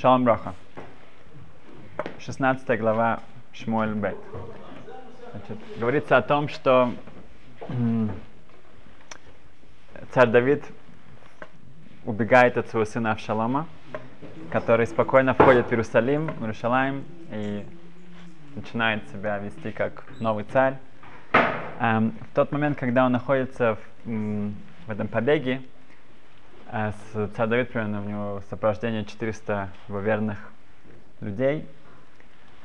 Шалом Броха. 16 глава Шмуэль Бет. Значит, говорится о том, что царь Давид убегает от своего сына Авшалома, который спокойно входит в Иерусалим, в Иерусалим и начинает себя вести как новый царь. Эм, в тот момент, когда он находится в, в этом побеге, царь Давид примерно у него сопровождение 400 его верных людей,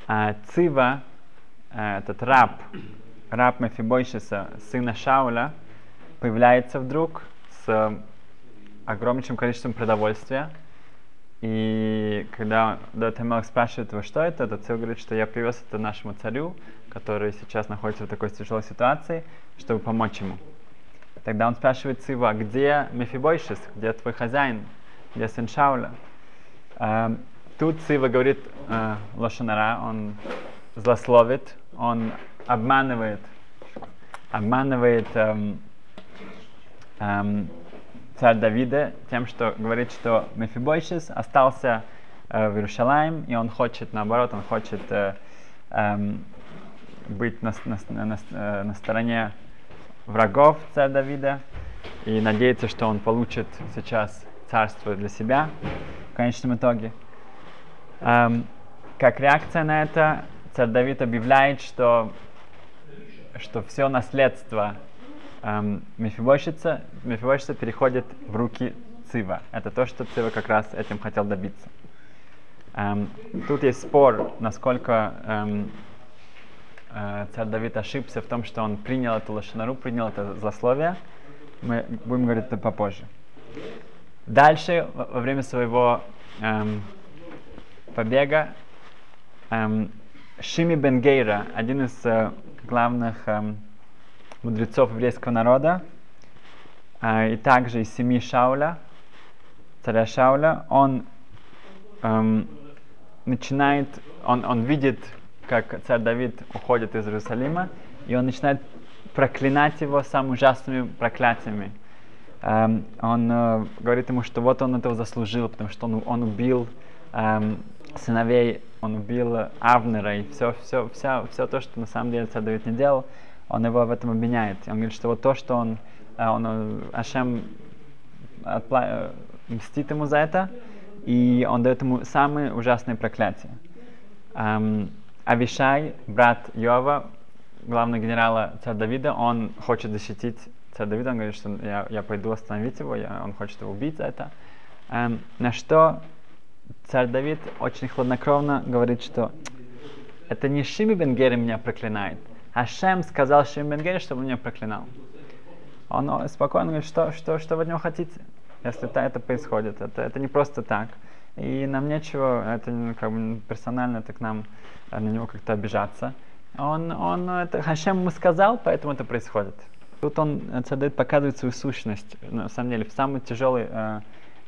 а Цива, э, этот раб, раб Мефибойшиса, сына Шауля, появляется вдруг с огромнейшим количеством продовольствия. И когда Дат Амелах спрашивает его, что это, то Цив говорит, что я привез это нашему царю, который сейчас находится в такой тяжелой ситуации, чтобы помочь ему. Тогда он спрашивает Цива, где Мефибойшис, где твой хозяин, где сын Шауля? Эм, тут Цива говорит э, Лошанара, он злословит, он обманывает, обманывает эм, эм, царь Давида тем, что говорит, что Мефибойшис остался э, в Иерусалим, и он хочет, наоборот, он хочет э, эм, быть на, на, на, на, на стороне врагов царя Давида и надеется, что он получит сейчас царство для себя в конечном итоге. Эм, как реакция на это, царь Давид объявляет, что, что все наследство эм, Мефибойшица, Мефибойшица переходит в руки Цива. Это то, что Цива как раз этим хотел добиться. Эм, тут есть спор, насколько эм, царь Давид ошибся в том, что он принял эту лошанару, принял это злословие. Мы будем говорить это попозже. Дальше, во, во время своего эм, побега, эм, Шими Бенгейра, один из э, главных эм, мудрецов еврейского народа, э, и также из семьи Шауля, царя Шауля, он эм, начинает, он, он видит, как царь Давид уходит из Иерусалима, и он начинает проклинать его самыми ужасными проклятиями. Эм, он э, говорит ему, что вот он этого заслужил, потому что он, он убил эм, сыновей, он убил Авнера, и все, все, все, все то, что на самом деле царь Давид не делал, он его в этом обвиняет. Он говорит, что вот то, что он, э, он э, Ашем отпла- э, мстит ему за это, и он дает ему самые ужасные проклятия. Эм, Авишай, брат Йова, главный генерала царя Давида, он хочет защитить царя Давида, он говорит, что я, я пойду остановить его, я, он хочет его убить за это. Эм, на что царь Давид очень хладнокровно говорит, что это не Шими Бенгери меня проклинает, а Шем сказал Шими Бенгери, чтобы он меня проклинал. Он спокойно говорит, что, что, что вы от него хотите, если это, это происходит. Это, это не просто так. И нам нечего, это ну, как бы персонально, это к нам на него как-то обижаться. Он, он это Хашем ему сказал, поэтому это происходит. Тут он, Цадет, показывает свою сущность. На самом деле, в самой тяжелой, э,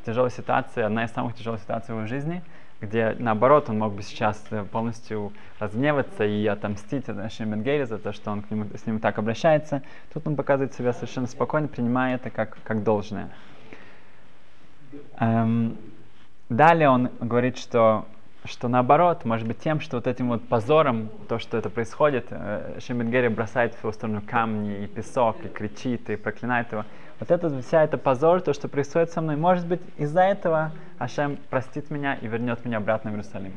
тяжелой ситуации, одна из самых тяжелых ситуаций в его жизни, где, наоборот, он мог бы сейчас полностью разгневаться и отомстить Шеменгере за то, что он к нему, с ним так обращается. Тут он показывает себя совершенно спокойно, принимая это как, как должное. Эм, далее он говорит, что что наоборот, может быть, тем, что вот этим вот позором, то, что это происходит, э, Шембенгери бросает в его сторону камни и песок, и кричит, и проклинает его. Вот это, вся эта позор, то, что происходит со мной, может быть, из-за этого Ашем простит меня и вернет меня обратно в Иерусалим.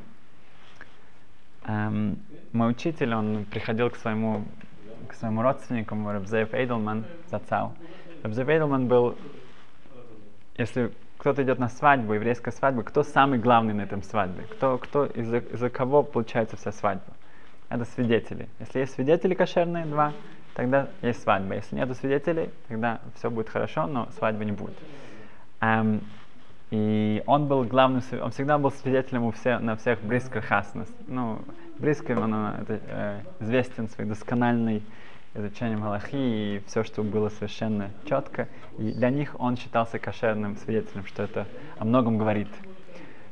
Эм, мой учитель, он приходил к своему, к своему родственнику, Рабзеев Эйдлман, Зацал. Рабзеев Эйдлман был, если кто-то идет на свадьбу, еврейская свадьба, кто самый главный на этом свадьбе? Кто, кто из-за, из-за кого получается вся свадьба? Это свидетели. Если есть свидетели кошерные, два, тогда есть свадьба. Если нет свидетелей, тогда все будет хорошо, но свадьбы не будет. Эм, и он был главным, он всегда был свидетелем у всех, на всех брисках хасность. Ну, бриском он это, э, известен своей доскональной изучением Галахи и все, что было совершенно четко. И для них он считался кошерным свидетелем, что это о многом говорит.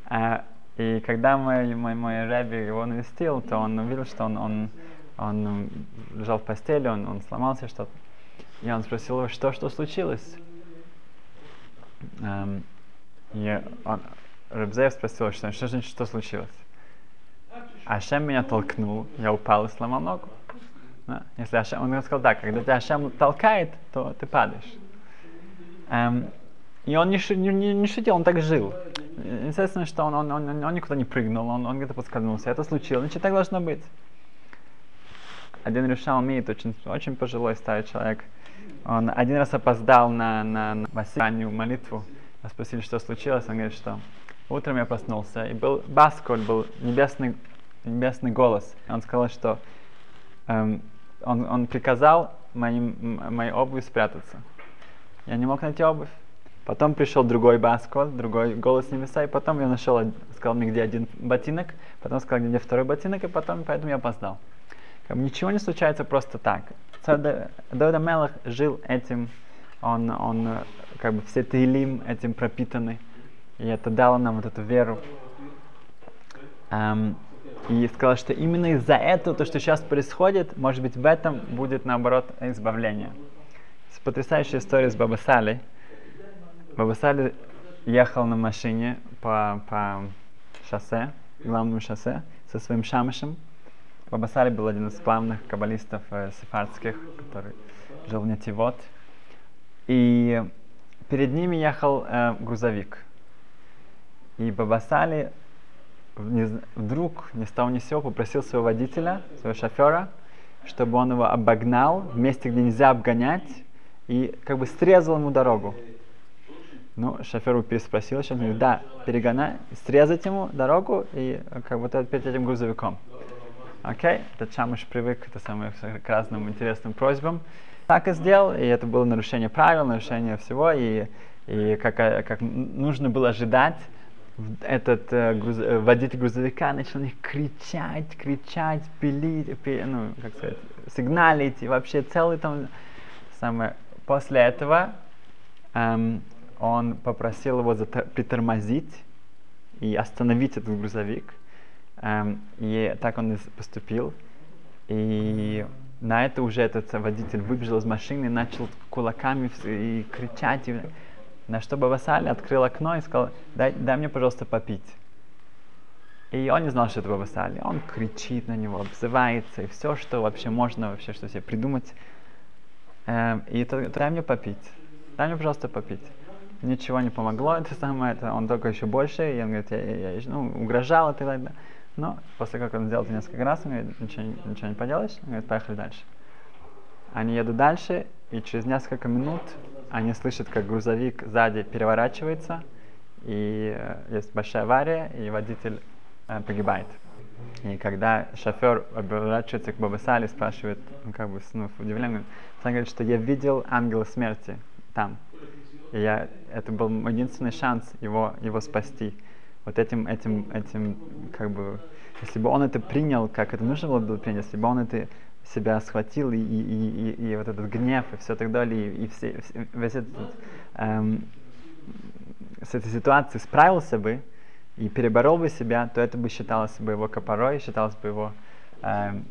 А, и когда мой, мой, мой рэби его навестил, то он увидел, что он, он, он лежал в постели, он, он сломался что-то. И он спросил его, что, что случилось? Um, и он, Рабзеев спросил, что, что значит, что случилось? Ашем меня толкнул, я упал и сломал ногу. Да? Если Ашем, он сказал, да, когда тебя Ашем толкает, то ты падаешь. Эм, и он не, не, не, не шутил, он так жил. Естественно, что он, он, он, он никуда не прыгнул, он, он где-то подскользнулся. Это случилось, значит, так должно быть. Один решал имеет очень, очень пожилой старый человек. Он один раз опоздал на, на, на раннюю молитву. Спросили, что случилось. Он говорит, что утром я проснулся, и был басколь, был небесный, небесный голос. Он сказал, что эм, он, он приказал моим, моей обуви спрятаться. Я не мог найти обувь. Потом пришел другой басколь, другой голос небеса, и потом я нашел, сказал мне, где один ботинок, потом сказал, где второй ботинок, и потом, поэтому я опоздал. Как бы ничего не случается просто так. Царь Давид Амелах жил этим, он, он как бы все Таилим этим пропитаны, и это дало нам вот эту веру. Um, и сказал, что именно из-за этого, то, что сейчас происходит, может быть, в этом будет, наоборот, избавление. Потрясающая история с Бабасали. Бабасали ехал на машине по, по шоссе, главному шоссе, со своим шамышем. Бабасали был один из главных каббалистов э, сефардских, который жил в Нетивот. И перед ними ехал э, грузовик. И Вдруг ни с того ни сего попросил своего водителя, своего шофера, чтобы он его обогнал в месте, где нельзя обгонять, и как бы срезал ему дорогу. Ну, шофер его переспросил, сейчас говорит, да, перегонай, срезать ему дорогу и как бы перед этим грузовиком. Окей, okay? этот Шамыш привык это самое, к разным интересным просьбам. Так и сделал, и это было нарушение правил, нарушение всего, и, и как, как нужно было ожидать, этот э, груз, э, водитель грузовика начал них кричать, кричать, пилить, пи, ну, как сказать, сигналить, и вообще целый там самое. После этого эм, он попросил его зата- притормозить и остановить этот грузовик. Эм, и так он и поступил. И на это уже этот водитель выбежал из машины, начал кулаками и кричать. И, на что Баба Сали открыл окно и сказал, дай, дай мне, пожалуйста, попить. И он не знал, что это Баба Сали. Он кричит на него, обзывается, и все, что вообще можно, вообще, что себе придумать. Эм, и это, дай мне попить. Дай мне, пожалуйста, попить ничего не помогло, это самое, это он только еще больше, и он говорит, я, я, я ну, угрожал и так далее. Но после как он сделал это несколько раз, он говорит, ничего, ничего не поделаешь, он говорит, поехали дальше. Они едут дальше, и через несколько минут они слышат, как грузовик сзади переворачивается, и э, есть большая авария, и водитель э, погибает. И когда шофер оборачивается к Бабасали, спрашивает, ну, как бы, ну, удивленно, он говорит, что я видел ангела смерти там. И я, это был единственный шанс его, его спасти. Вот этим, этим, этим, как бы, если бы он это принял, как это нужно было бы принять, если бы он это себя схватил и, и, и, и, вот этот гнев и все так далее, и, и все, весь этот, эм, с этой ситуацией справился бы и переборол бы себя, то это бы считалось бы его копорой, считалось бы его эм,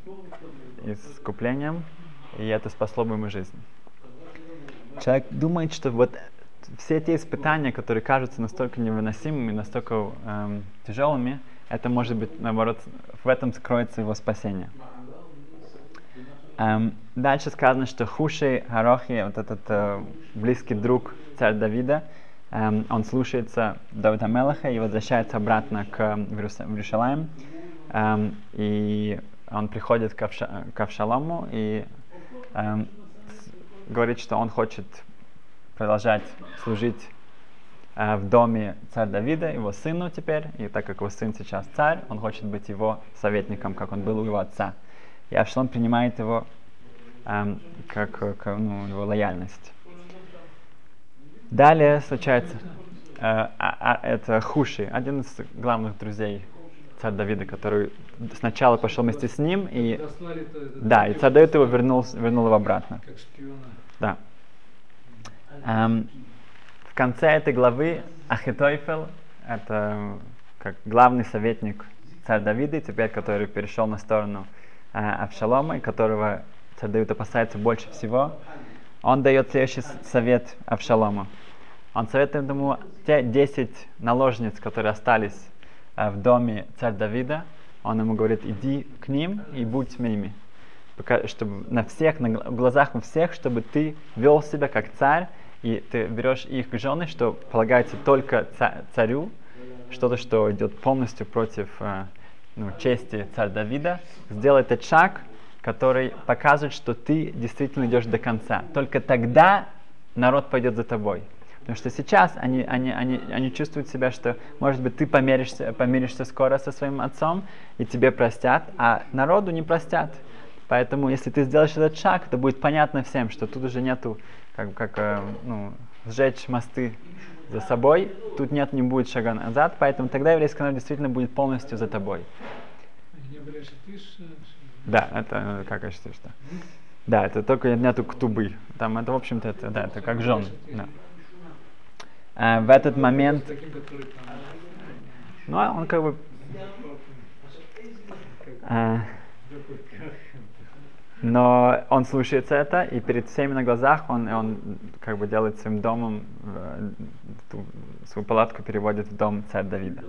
искуплением, и это спасло бы ему жизнь. Человек думает, что вот все те испытания, которые кажутся настолько невыносимыми, настолько эм, тяжелыми, это может быть, наоборот, в этом скроется его спасение. Эм, дальше сказано, что Хуши Харохи, вот этот э, близкий друг царя Давида, эм, он слушается Давида Мелаха и возвращается обратно к, в Иерусалим. Эм, и он приходит к, Авша, к Авшалому и эм, говорит, что он хочет продолжать служить э, в доме царя Давида, его сыну теперь, и так как его сын сейчас царь, он хочет быть его советником, как он был у его отца. И Авшалом принимает его эм, как, как ну, его лояльность. Далее случается, э, а, а, это Хуши, один из главных друзей царя Давида, который сначала пошел вместе с ним, и, да, и царь Давид его вернул, вернул его обратно. Да. Эм, в конце этой главы Ахитойфел, это как главный советник царя Давида, теперь который перешел на сторону э, Авшалома, и которого царь Давид опасается больше всего, он дает следующий совет Авшалому. Он советует ему те 10 наложниц, которые остались э, в доме царя Давида, он ему говорит, иди к ним и будь с ними. Чтобы на всех, на глазах у всех, чтобы ты вел себя как царь, и ты берешь их жены, что полагается только царю, что-то, что идет полностью против э, ну, чести царя Давида, сделай этот шаг, который показывает, что ты действительно идешь до конца. Только тогда народ пойдет за тобой. Потому что сейчас они, они, они, они чувствуют себя, что, может быть, ты помиришься, помиришься скоро со своим отцом, и тебе простят, а народу не простят. Поэтому, если ты сделаешь этот шаг, то будет понятно всем, что тут уже нету, как, как э, ну, сжечь мосты за собой, тут нет, не будет шага назад, поэтому тогда еврейский народ действительно будет полностью за тобой. Да, это как я считаю, что. Да, это только нету ктубы. Там это, в общем-то, это, да, это как жен. Да. А, в этот момент, ну, он как бы, а, но он слушается это, и перед всеми на глазах он, он как бы делает своим домом, э, свою палатку переводит в дом царя Давида.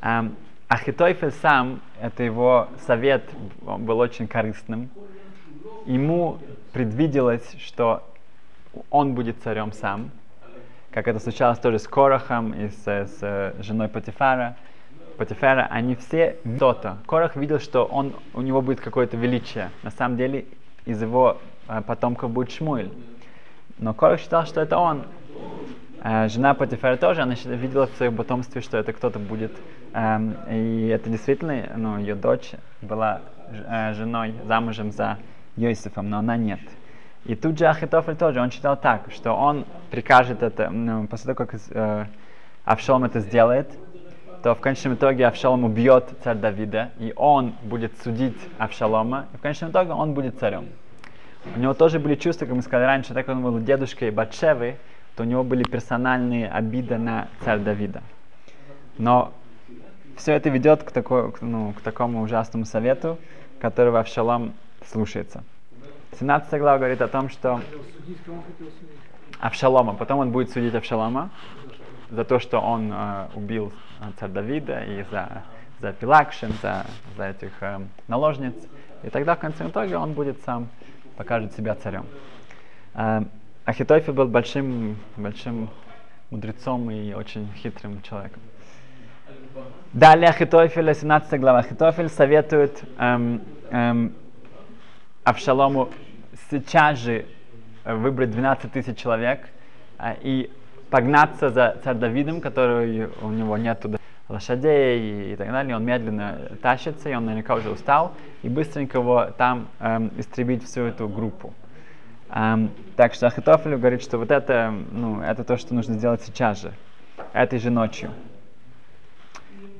Um, Ахитофель сам, это его совет был очень корыстным. Ему предвиделось, что он будет царем сам, как это случалось тоже с Корохом и с, с женой Патифара. Патифара, они все то-то. Корох видел, что он, у него будет какое-то величие. На самом деле из его э, потомков будет Шмуэль. Но Корох считал, что это он. Э, жена Патифара тоже, она видела в своем потомстве, что это кто-то будет. Эм, и это действительно, ну, ее дочь была э, женой, замужем за Йосифом, но она нет. И тут же Ахитофель тоже, он считал так, что он прикажет это, ну, после того, как э, Авшалом это сделает, то в конечном итоге Авшалом убьет царь Давида, и он будет судить Авшалома, и в конечном итоге он будет царем. У него тоже были чувства, как мы сказали раньше, так как он был дедушкой Батшевы, то у него были персональные обиды на царь Давида. Но все это ведет к, такой, ну, к такому ужасному совету, которого Авшалом слушается. 17 глава говорит о том, что Авшалома, потом он будет судить Авшалома, за то, что он э, убил царь Давида и за, за Пилакшин, за, за этих э, наложниц. И тогда в конце итоге он будет сам, покажет себя царем. Э, Ахитофи был большим, большим мудрецом и очень хитрым человеком. Далее Ахитофель, 17 глава. Ахитофель советует эм, эм, Авшалому сейчас же выбрать 12 тысяч человек э, и погнаться за царь Давидом, который у него нет лошадей и, так далее, он медленно тащится, и он наверняка уже устал, и быстренько его там эм, истребить всю эту группу. Эм, так что Ахитофелю говорит, что вот это, ну, это то, что нужно сделать сейчас же, этой же ночью.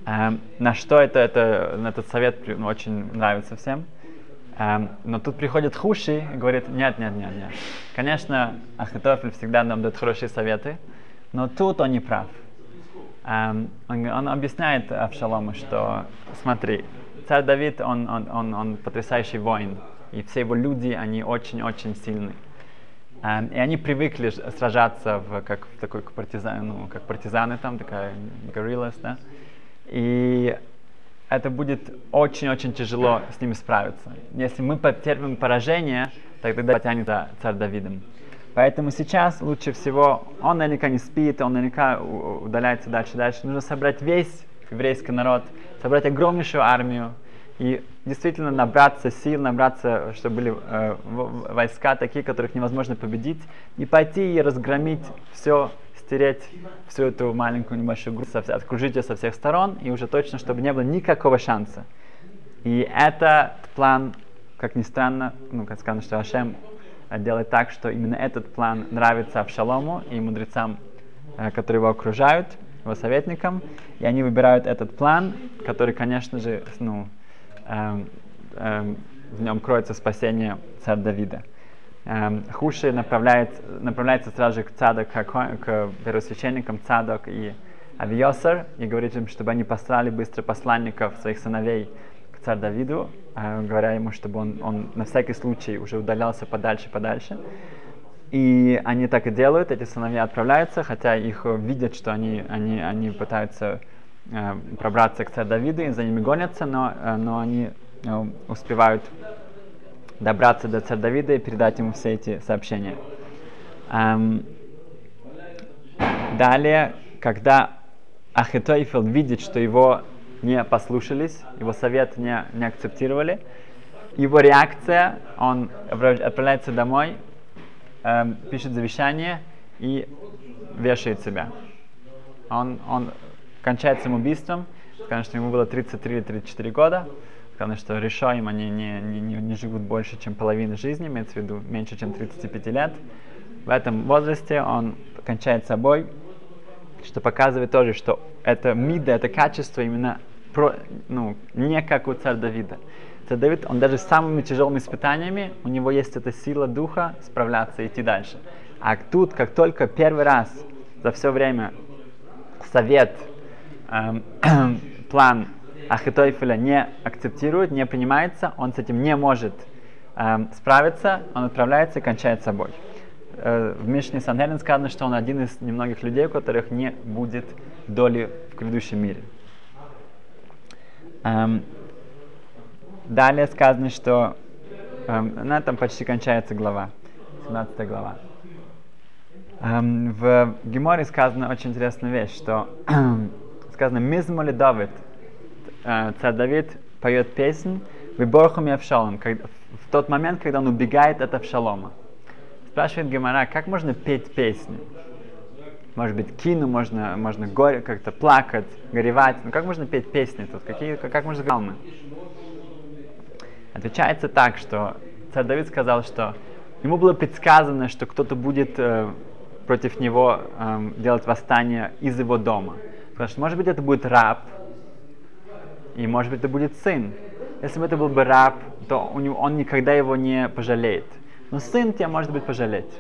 Эм, на что это, это, этот совет ну, очень нравится всем. Эм, но тут приходит Хуши и говорит, нет, нет, нет, нет. Конечно, Ахитофель всегда нам дает хорошие советы, но тут он не прав. Um, он, он объясняет Авшалому, что смотри, царь Давид, он, он, он, он потрясающий воин, и все его люди, они очень-очень сильны. Um, и они привыкли сражаться в, как, в такой партизан, ну, как партизаны там, такая гориллас, да. И это будет очень-очень тяжело с ними справиться. Если мы потерпим поражение, тогда потянется царь Давидом. Поэтому сейчас лучше всего, он наверняка не спит, он наверняка удаляется дальше дальше. Нужно собрать весь еврейский народ, собрать огромнейшую армию и действительно набраться сил, набраться, чтобы были э, войска такие, которых невозможно победить, и пойти и разгромить все, стереть всю эту маленькую небольшую группу, окружить ее со всех сторон, и уже точно, чтобы не было никакого шанса. И этот план, как ни странно, ну, как сказано, что Ашем делать так, что именно этот план нравится Авшалому и мудрецам, э, которые его окружают, его советникам, и они выбирают этот план, который, конечно же, ну, эм, эм, в нем кроется спасение царя Давида. Эм, Хуши направляет, направляется сразу же к Цадок, к, к первосвященникам Цадок и Авиосар, и говорит им, чтобы они послали быстро посланников своих сыновей к царю Давиду, говоря ему, чтобы он, он на всякий случай уже удалялся подальше, подальше. И они так и делают, эти сыновья отправляются, хотя их э, видят, что они, они, они пытаются э, пробраться к царю Давиду, и за ними гонятся, но, э, но они э, успевают добраться до царя Давида и передать ему все эти сообщения. Эм, далее, когда Ахитоифел видит, что его не послушались, его совет не, не акцептировали, его реакция, он отправляется домой, эм, пишет завещание и вешает себя. Он, он кончает самоубийством, сказано, что ему было 33 или 34 года, сказано, что решаем они не, не, не, не живут больше, чем половину жизни, имеется в виду меньше, чем 35 лет. В этом возрасте он кончает собой, что показывает тоже, что это мида, это качество именно про, ну, не как у царя Давида. Царь Давид, он даже с самыми тяжелыми испытаниями, у него есть эта сила духа справляться и идти дальше. А тут, как только первый раз за все время совет, эм, план Ахитофеля не акцептирует, не принимается, он с этим не может эм, справиться, он отправляется и кончает собой. Э, в Мишне Санхелин сказано, что он один из немногих людей, у которых не будет доли в грядущем мире. Эм, далее сказано, что эм, на этом почти кончается глава, 17 глава. Эм, в Геморе сказана очень интересная вещь, что сказано «Мизмоли Давид», э, царь Давид поет песнь «Выборхум и Авшалом», в тот момент, когда он убегает от Авшалома. Спрашивает Гемора, как можно петь песни? Может быть, кину, можно, можно горе, как-то плакать, горевать. Ну как можно петь песни тут? Какие, как, как можно пsalмы? Отвечается так, что царь Давид сказал, что ему было предсказано, что кто-то будет э, против него э, делать восстание из его дома. Потому что, может быть, это будет раб, и, может быть, это будет сын. Если бы это был бы раб, то у него, он никогда его не пожалеет. Но сын тебя, может быть, пожалеть.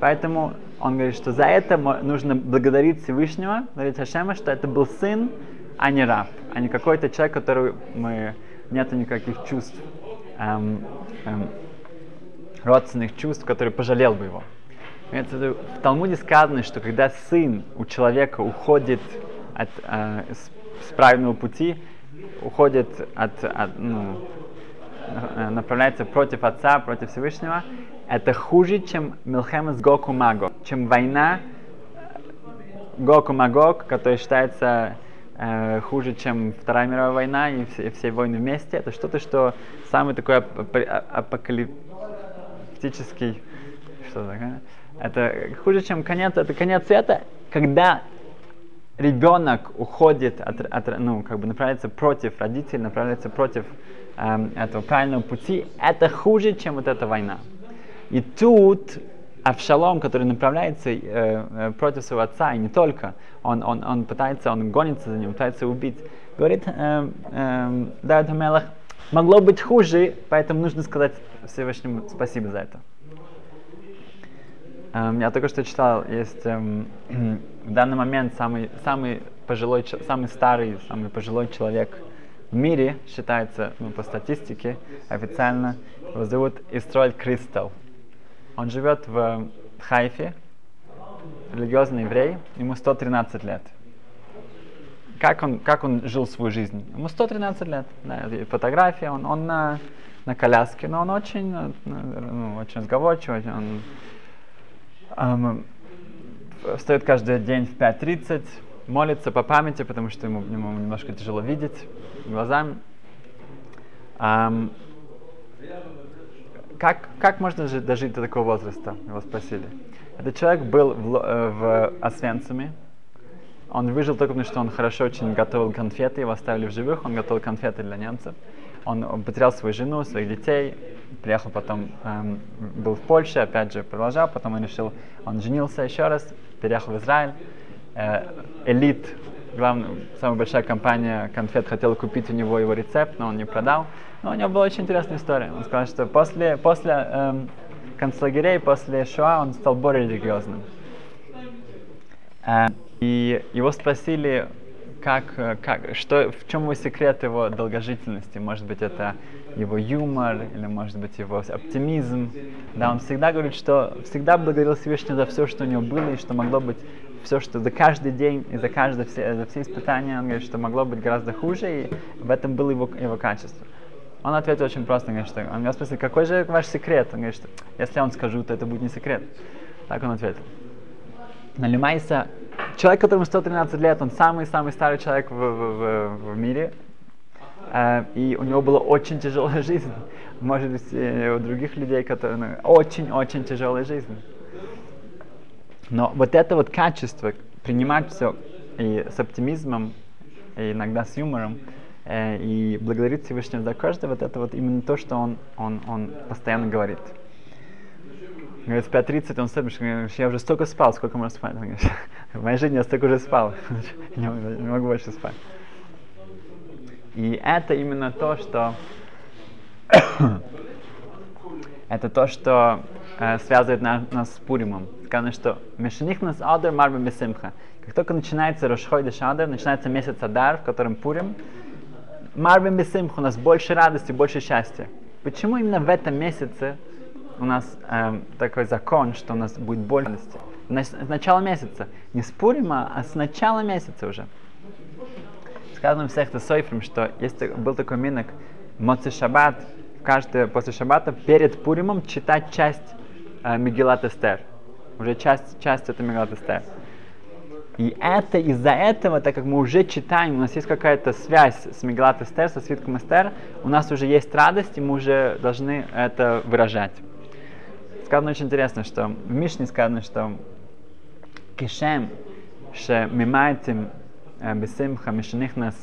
Поэтому он говорит, что за это нужно благодарить Всевышнего, говорить Хашема, что это был сын, а не раб, а не какой-то человек, который мы нету никаких чувств, эм, эм, родственных чувств, который пожалел бы его. В Талмуде сказано, что когда сын у человека уходит от, э, с, с правильного пути, уходит от, от ну, направляется против отца, против Всевышнего, это хуже, чем Милхема с Гоку Маго, чем война Гоку Магог, которая считается э, хуже, чем Вторая мировая война и все, и все войны вместе. Это что-то, что самый такой ап- апокалиптический, что такое? Это хуже, чем конец, это конец света, когда ребенок уходит от, от ну, как бы направляется против родителей, направляется против э, этого правильного пути, это хуже, чем вот эта война. И тут Авшалом, который направляется э, э, против своего отца, и не только, он, он, он пытается, он гонится за ним, пытается убить, говорит, э, э, Давид Амелах, могло быть хуже, поэтому нужно сказать Всевышнему спасибо за это. Эм, я только что читал, есть эм, в данный момент самый, самый пожилой, самый старый, самый пожилой человек в мире считается, ну, по статистике, официально, его зовут Истроэль Кристал. Он живет в Хайфе, религиозный еврей, ему 113 лет. Как он, как он жил свою жизнь? Ему 113 лет. Да, фотография, он, он на, на коляске, но он очень, э, ну, очень разговорчивый, он эм, встает каждый день в 5.30, молится по памяти, потому что ему, ему немножко тяжело видеть глазами. Эм, как, как можно жить, дожить до такого возраста? Его спросили. Этот человек был в, э, в Освенциме. Он выжил только потому, что он хорошо очень готовил конфеты, его оставили в живых, он готовил конфеты для немцев. Он, потерял свою жену, своих детей, приехал потом, эм, был в Польше, опять же продолжал, потом он решил, он женился еще раз, переехал в Израиль. Э, элит, главная, самая большая компания конфет хотела купить у него его рецепт, но он не продал. Но у него была очень интересная история. Он сказал, что после, после эм, концлагерей, после Шоа он стал более религиозным. Э, и его спросили, как, э, как, что, в чем его секрет его долгожительности? Может быть, это его юмор, или может быть его оптимизм. Да, он всегда говорит, что всегда благодарил Всевышнего за все, что у него было, и что могло быть все, что за каждый день и за каждое все, за все испытания, он говорит, что могло быть гораздо хуже, и в этом было его, его качество. Он ответил очень просто, он говорит, что он меня спросил, какой же ваш секрет? Он говорит, что если я вам скажу, то это будет не секрет. Так он ответил. Налимайся, человек, которому 113 лет, он самый-самый старый человек в, в, в, в мире, и у него была очень тяжелая жизнь. Может быть, у других людей, которые ну, очень-очень тяжелая жизнь. Но вот это вот качество, принимать все и с оптимизмом, и иногда с юмором, э, и благодарить Всевышнего за каждое, вот это вот именно то, что он, он, он постоянно говорит. Говорит, в 5.30 он стоит, я уже столько спал, сколько можно спать? Он говорит, в моей жизни я столько уже спал, не могу больше спать. И это именно то, что это то, что э, связывает на, нас с Пуримом. Сказано, что Мешаних нас Адар Марба Бесимха. Как только начинается Рошхойдеш Адар, начинается месяц Адар, в котором Пурим, Марба Бесимха, у нас больше радости, больше счастья. Почему именно в этом месяце у нас э, такой закон, что у нас будет больше радости? С начала месяца. Не с Пурима, а с начала месяца уже. Сказано в Сехте Сойфрим, что есть, был такой минок Моци Шаббат, каждый после Шаббата перед Пуримом читать часть э, Мегилат Эстер. Уже часть, часть это Мегилат Эстер. И это из-за этого, так как мы уже читаем, у нас есть какая-то связь с Мегилат Эстер, со свитком Эстер, у нас уже есть радость, и мы уже должны это выражать. Сказано очень интересно, что в Мишне сказано, что Кишем, ше мимайтим бесимха мишних нас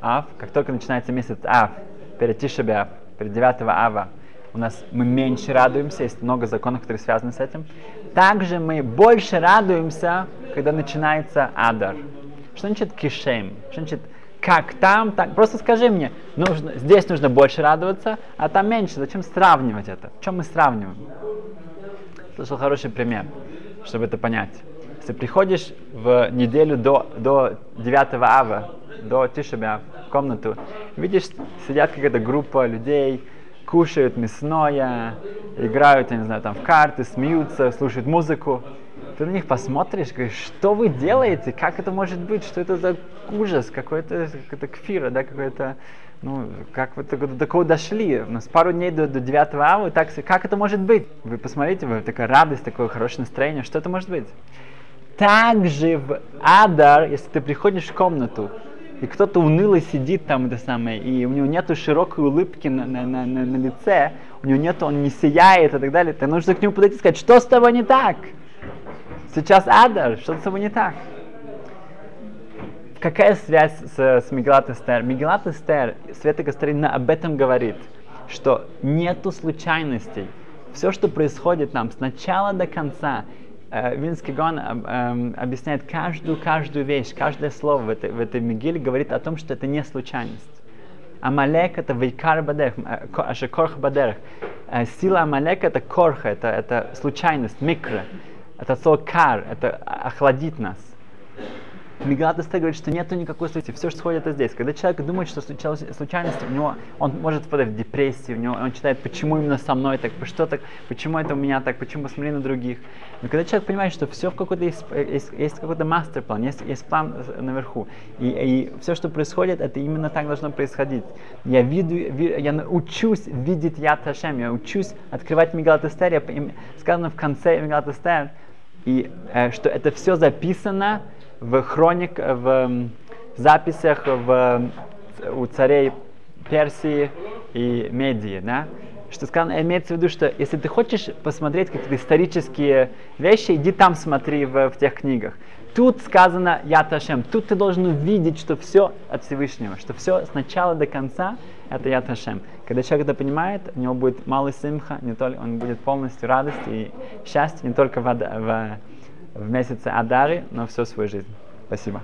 ав, как только начинается месяц ав, перед Тишебиав, перед 9 ава, у нас мы меньше радуемся, есть много законов, которые связаны с этим. Также мы больше радуемся, когда начинается адар. Что значит кишем? Что значит как там, так. Просто скажи мне, нужно, здесь нужно больше радоваться, а там меньше. Зачем сравнивать это? В чем мы сравниваем? Слышал хороший пример, чтобы это понять. Если приходишь в неделю до, до 9 ава, до Тишебя в комнату, видишь, сидят какая-то группа людей, кушают мясное, играют, я не знаю, там в карты, смеются, слушают музыку. Ты на них посмотришь, говоришь, что вы делаете, как это может быть, что это за ужас, какой-то какой кфира, да, какой-то, ну, как вы до такого дошли, у нас пару дней до, до 9 ава, так, как это может быть? Вы посмотрите, вы такая радость, такое хорошее настроение, что это может быть? Также в Адар, если ты приходишь в комнату, и кто-то уныло сидит там, это самое, и у него нету широкой улыбки на, на, на, на, на лице, у него нету, он не сияет и так далее, то нужно к нему подойти и сказать, что с тобой не так? Сейчас Адар, что с тобой не так? Какая связь с, с Мегилат Эстер? Мегилат Эстер, Света Кастрина об этом говорит, что нету случайностей. Все, что происходит нам с начала до конца, Винский Гон э, э, объясняет каждую, каждую вещь, каждое слово в этой, в этой Мегиле говорит о том, что это не случайность. Амалек это вейкар бадех, э, ашекорх бадех. Э, сила Амалека это корха, это, это случайность, микро. Это слово кар, это охладит нас. Мегилат Эстер говорит, что нету никакой случайности, все, что сходит, это здесь. Когда человек думает, что случилась случайность, у него, он может впадать в депрессию, у него, он читает, почему именно со мной так, что так, почему это у меня так, почему посмотри на других. Но когда человек понимает, что все в какой-то есть, есть, есть какой-то мастер-план, есть, есть план наверху, и, и все, что происходит, это именно так должно происходить. Я, виду, я учусь видеть Яд Хашем, я учусь открывать я, сказано в конце Мегилат Эстер, и э, что это все записано в хроник, в записях в, у царей Персии и Медии, да? Что сказано, имеется в виду, что если ты хочешь посмотреть какие-то исторические вещи, иди там смотри в, в тех книгах. Тут сказано Я Ташем. Тут ты должен увидеть, что все от Всевышнего, что все с начала до конца это Я Ташем. Когда человек это понимает, у него будет малый симха, не только, он будет полностью радость и счастье не только в, в в месяце Адари на всю свою жизнь. Спасибо.